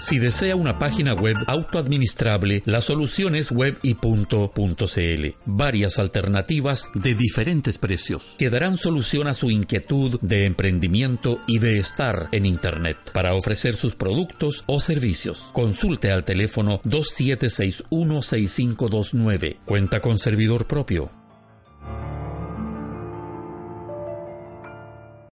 Si desea una página web autoadministrable, la solución es webypunto.cl. Varias alternativas de diferentes precios que darán solución a su inquietud de emprendimiento y de estar en Internet para ofrecer sus productos o servicios. Consulte al teléfono 27616529. Cuenta con servidor propio